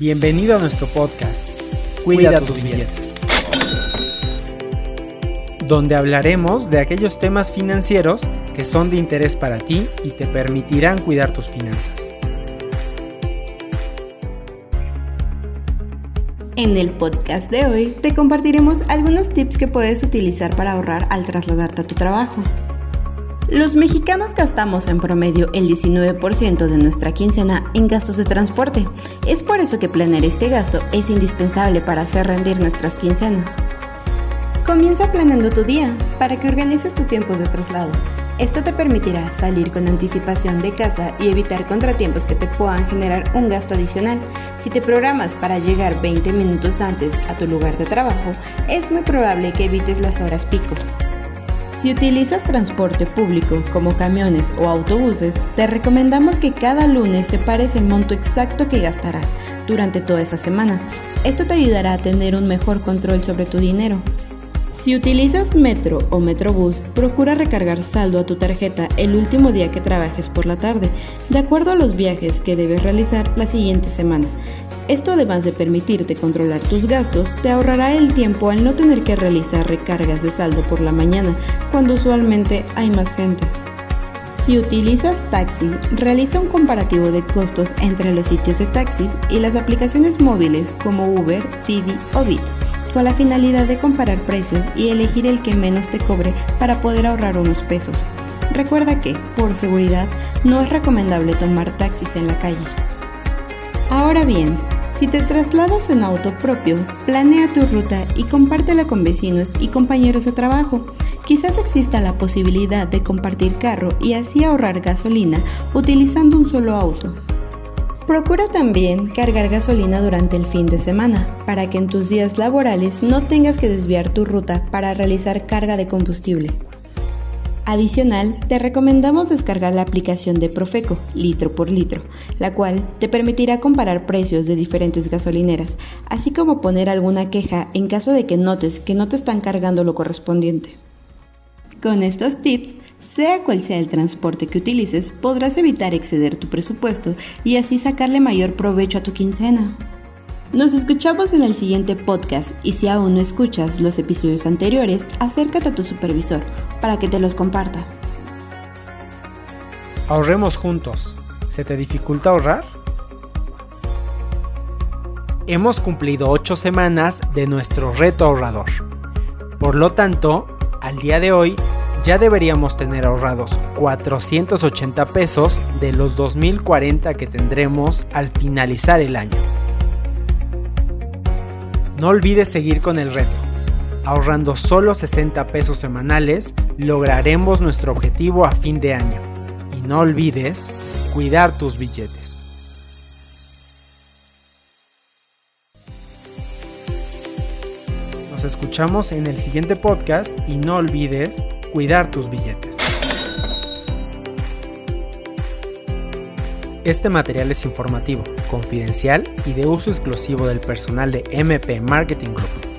Bienvenido a nuestro podcast, Cuida, tus billetes, donde hablaremos de aquellos temas financieros que son de interés para ti y te permitirán cuidar tus finanzas. En el podcast de hoy te compartiremos algunos tips que puedes utilizar para ahorrar al trasladarte a tu trabajo. Los mexicanos gastamos en promedio el 19% de nuestra quincena en gastos de transporte. Es por eso que planear este gasto es indispensable para hacer rendir nuestras quincenas. Comienza planeando tu día para que organices tus tiempos de traslado. Esto te permitirá salir con anticipación de casa y evitar contratiempos que te puedan generar un gasto adicional. Si te programas para llegar 20 minutos antes a tu lugar de trabajo, es muy probable que evites las horas pico. Si utilizas transporte público como camiones o autobuses, te recomendamos que cada lunes separes el monto exacto que gastarás durante toda esa semana. Esto te ayudará a tener un mejor control sobre tu dinero. Si utilizas metro o metrobús, procura recargar saldo a tu tarjeta el último día que trabajes por la tarde, de acuerdo a los viajes que debes realizar la siguiente semana. Esto además de permitirte controlar tus gastos, te ahorrará el tiempo al no tener que realizar recargas de saldo por la mañana, cuando usualmente hay más gente. Si utilizas taxi, realiza un comparativo de costos entre los sitios de taxis y las aplicaciones móviles como Uber, Didi o Bit, con la finalidad de comparar precios y elegir el que menos te cobre para poder ahorrar unos pesos. Recuerda que, por seguridad, no es recomendable tomar taxis en la calle. Ahora bien, si te trasladas en auto propio, planea tu ruta y compártela con vecinos y compañeros de trabajo. Quizás exista la posibilidad de compartir carro y así ahorrar gasolina utilizando un solo auto. Procura también cargar gasolina durante el fin de semana, para que en tus días laborales no tengas que desviar tu ruta para realizar carga de combustible. Adicional, te recomendamos descargar la aplicación de Profeco, litro por litro, la cual te permitirá comparar precios de diferentes gasolineras, así como poner alguna queja en caso de que notes que no te están cargando lo correspondiente. Con estos tips, sea cual sea el transporte que utilices, podrás evitar exceder tu presupuesto y así sacarle mayor provecho a tu quincena. Nos escuchamos en el siguiente podcast y si aún no escuchas los episodios anteriores, acércate a tu supervisor para que te los comparta. Ahorremos juntos. ¿Se te dificulta ahorrar? Hemos cumplido 8 semanas de nuestro reto ahorrador. Por lo tanto, al día de hoy ya deberíamos tener ahorrados 480 pesos de los 2040 que tendremos al finalizar el año. No olvides seguir con el reto. Ahorrando solo 60 pesos semanales, lograremos nuestro objetivo a fin de año. Y no olvides cuidar tus billetes. Nos escuchamos en el siguiente podcast y no olvides cuidar tus billetes. Este material es informativo, confidencial y de uso exclusivo del personal de MP Marketing Group.